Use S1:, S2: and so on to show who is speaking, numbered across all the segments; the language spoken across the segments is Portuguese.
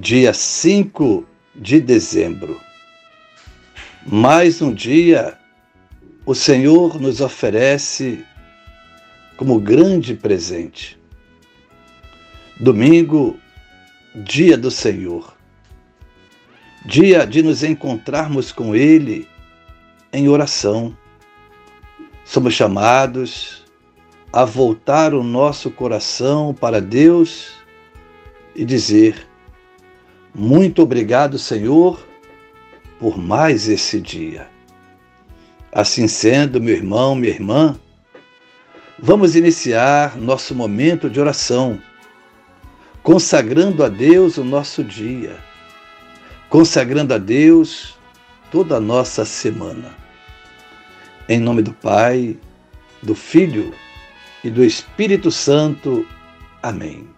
S1: dia 5 de dezembro. Mais um dia o Senhor nos oferece como grande presente. Domingo, dia do Senhor. Dia de nos encontrarmos com Ele em oração. Somos chamados a voltar o nosso coração para Deus e dizer: muito obrigado, Senhor, por mais esse dia. Assim sendo, meu irmão, minha irmã, vamos iniciar nosso momento de oração, consagrando a Deus o nosso dia, consagrando a Deus toda a nossa semana. Em nome do Pai, do Filho e do Espírito Santo. Amém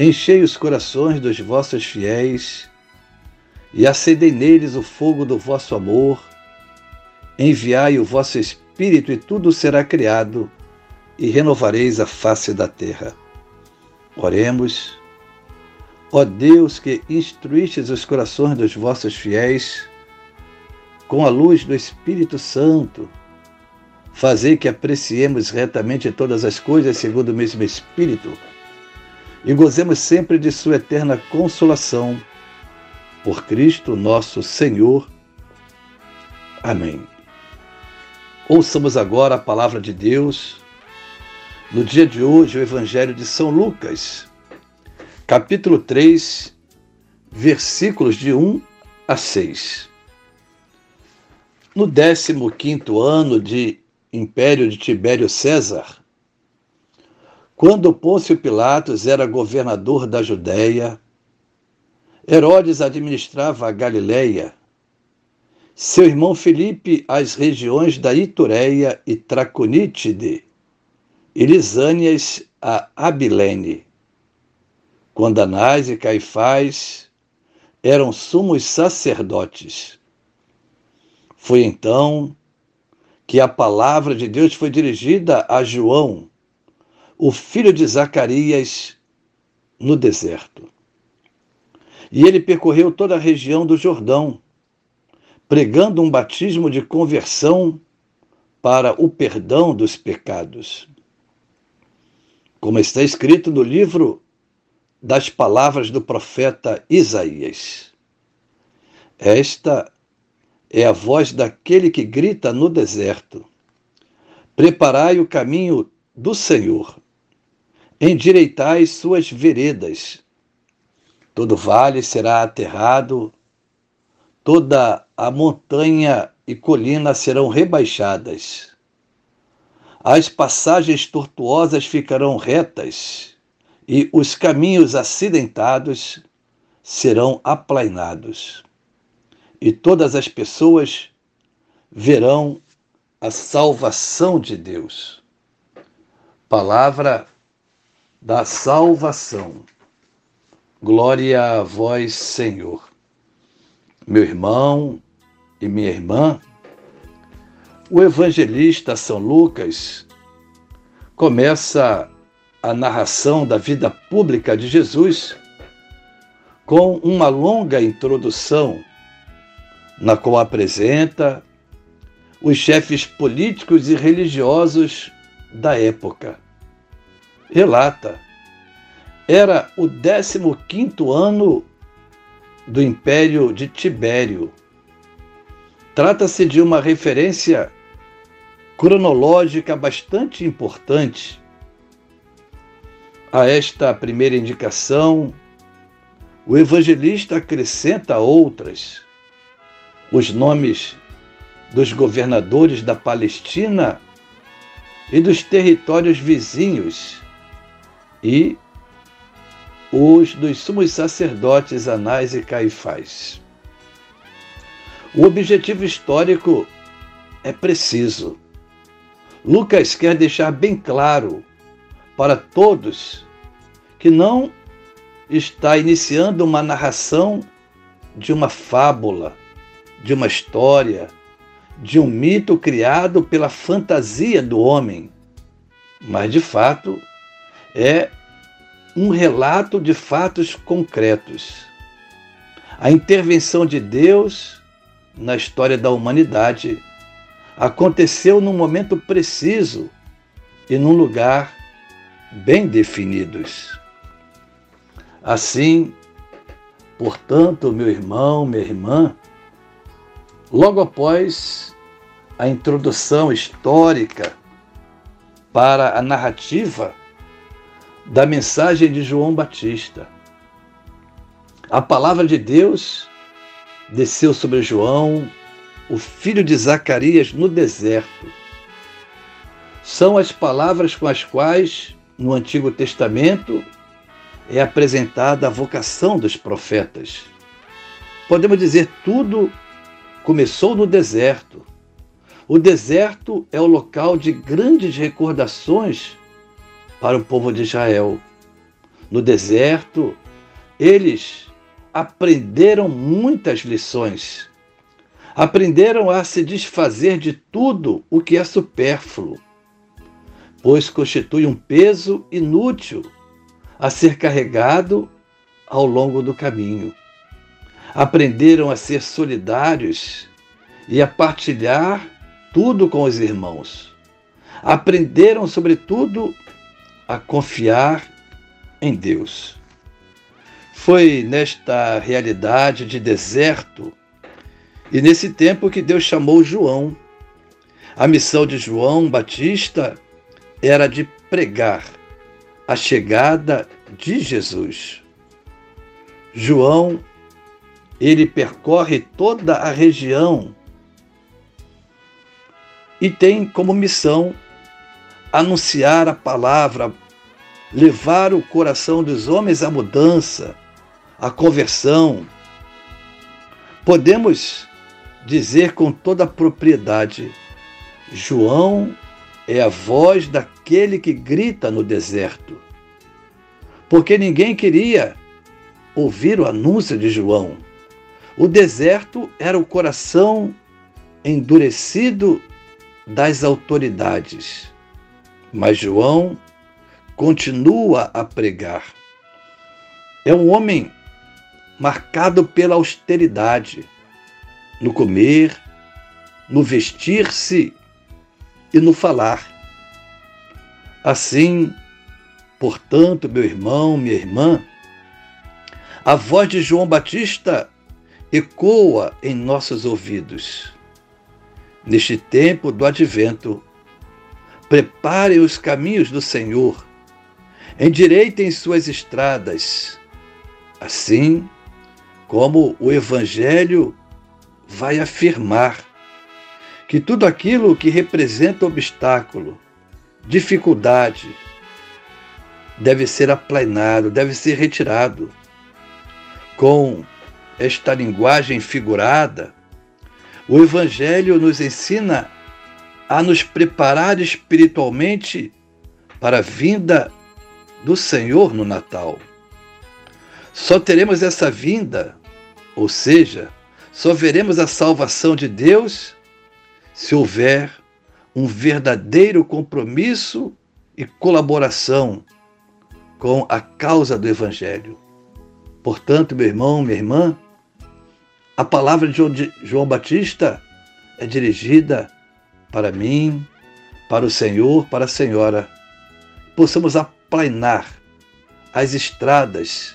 S1: Enchei os corações dos vossos fiéis e acendei neles o fogo do vosso amor. Enviai o vosso Espírito e tudo será criado e renovareis a face da terra. Oremos. Ó Deus que instruístes os corações dos vossos fiéis com a luz do Espírito Santo, fazei que apreciemos retamente todas as coisas segundo o mesmo Espírito e gozemos sempre de Sua eterna consolação. Por Cristo nosso Senhor. Amém. Ouçamos agora a palavra de Deus. No dia de hoje, o Evangelho de São Lucas, capítulo 3, versículos de 1 a 6. No 15 ano de Império de Tibério César, quando Pôncio Pilatos era governador da Judéia, Herodes administrava a Galiléia, seu irmão Filipe as regiões da Itureia e Traconítide, e Lisânias a Abilene. Quando Anás e Caifás eram sumos sacerdotes. Foi então que a palavra de Deus foi dirigida a João, o filho de Zacarias no deserto. E ele percorreu toda a região do Jordão, pregando um batismo de conversão para o perdão dos pecados. Como está escrito no livro das palavras do profeta Isaías. Esta é a voz daquele que grita no deserto: Preparai o caminho do Senhor endireitai suas veredas. Todo vale será aterrado, toda a montanha e colina serão rebaixadas. As passagens tortuosas ficarão retas e os caminhos acidentados serão aplainados. E todas as pessoas verão a salvação de Deus. Palavra da salvação. Glória a vós, Senhor. Meu irmão e minha irmã, o evangelista São Lucas começa a narração da vida pública de Jesus com uma longa introdução, na qual apresenta os chefes políticos e religiosos da época relata. Era o 15 ano do Império de Tibério. Trata-se de uma referência cronológica bastante importante. A esta primeira indicação, o evangelista acrescenta outras. Os nomes dos governadores da Palestina e dos territórios vizinhos e os dos sumos sacerdotes Anás e Caifás. O objetivo histórico é preciso. Lucas quer deixar bem claro para todos que não está iniciando uma narração de uma fábula, de uma história, de um mito criado pela fantasia do homem, mas de fato é um relato de fatos concretos. A intervenção de Deus na história da humanidade aconteceu num momento preciso e num lugar bem definidos. Assim, portanto, meu irmão, minha irmã, logo após a introdução histórica para a narrativa da mensagem de João Batista. A palavra de Deus desceu sobre João, o filho de Zacarias, no deserto. São as palavras com as quais, no Antigo Testamento, é apresentada a vocação dos profetas. Podemos dizer tudo começou no deserto. O deserto é o local de grandes recordações para o povo de Israel. No deserto, eles aprenderam muitas lições. Aprenderam a se desfazer de tudo o que é supérfluo, pois constitui um peso inútil a ser carregado ao longo do caminho. Aprenderam a ser solidários e a partilhar tudo com os irmãos. Aprenderam, sobretudo, a confiar em Deus. Foi nesta realidade de deserto e nesse tempo que Deus chamou João. A missão de João Batista era de pregar a chegada de Jesus. João, ele percorre toda a região e tem como missão anunciar a palavra, levar o coração dos homens à mudança, à conversão. Podemos dizer com toda a propriedade: João é a voz daquele que grita no deserto. Porque ninguém queria ouvir o anúncio de João. O deserto era o coração endurecido das autoridades. Mas João continua a pregar. É um homem marcado pela austeridade no comer, no vestir-se e no falar. Assim, portanto, meu irmão, minha irmã, a voz de João Batista ecoa em nossos ouvidos. Neste tempo do advento, Preparem os caminhos do Senhor, endireitem suas estradas. Assim como o Evangelho vai afirmar que tudo aquilo que representa obstáculo, dificuldade, deve ser aplanado, deve ser retirado. Com esta linguagem figurada, o Evangelho nos ensina a nos preparar espiritualmente para a vinda do Senhor no Natal. Só teremos essa vinda, ou seja, só veremos a salvação de Deus se houver um verdadeiro compromisso e colaboração com a causa do Evangelho. Portanto, meu irmão, minha irmã, a palavra de João Batista é dirigida para mim, para o Senhor, para a Senhora, possamos aplainar as estradas,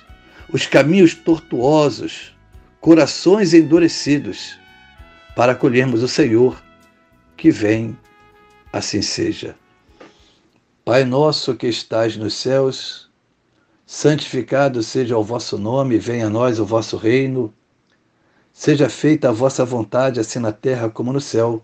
S1: os caminhos tortuosos, corações endurecidos, para acolhermos o Senhor que vem, assim seja. Pai nosso que estais nos céus, santificado seja o vosso nome, venha a nós o vosso reino. Seja feita a vossa vontade, assim na terra como no céu.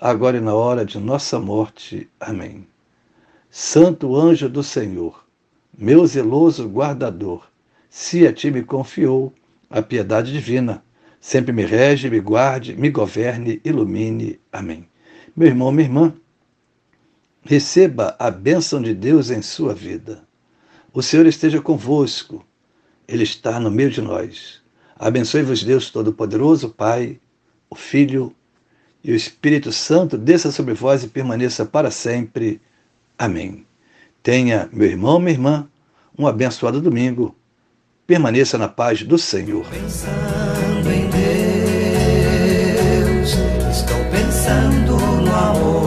S1: agora e na hora de nossa morte. Amém. Santo anjo do Senhor, meu zeloso guardador, se a ti me confiou a piedade divina, sempre me rege, me guarde, me governe, ilumine. Amém. Meu irmão, minha irmã, receba a bênção de Deus em sua vida. O Senhor esteja convosco, Ele está no meio de nós. Abençoe-vos, Deus Todo-Poderoso, Pai, o Filho e o Espírito Santo desça sobre vós e permaneça para sempre. Amém. Tenha, meu irmão, minha irmã, um abençoado domingo. Permaneça na paz do Senhor.
S2: Pensando em Deus, estou pensando no amor.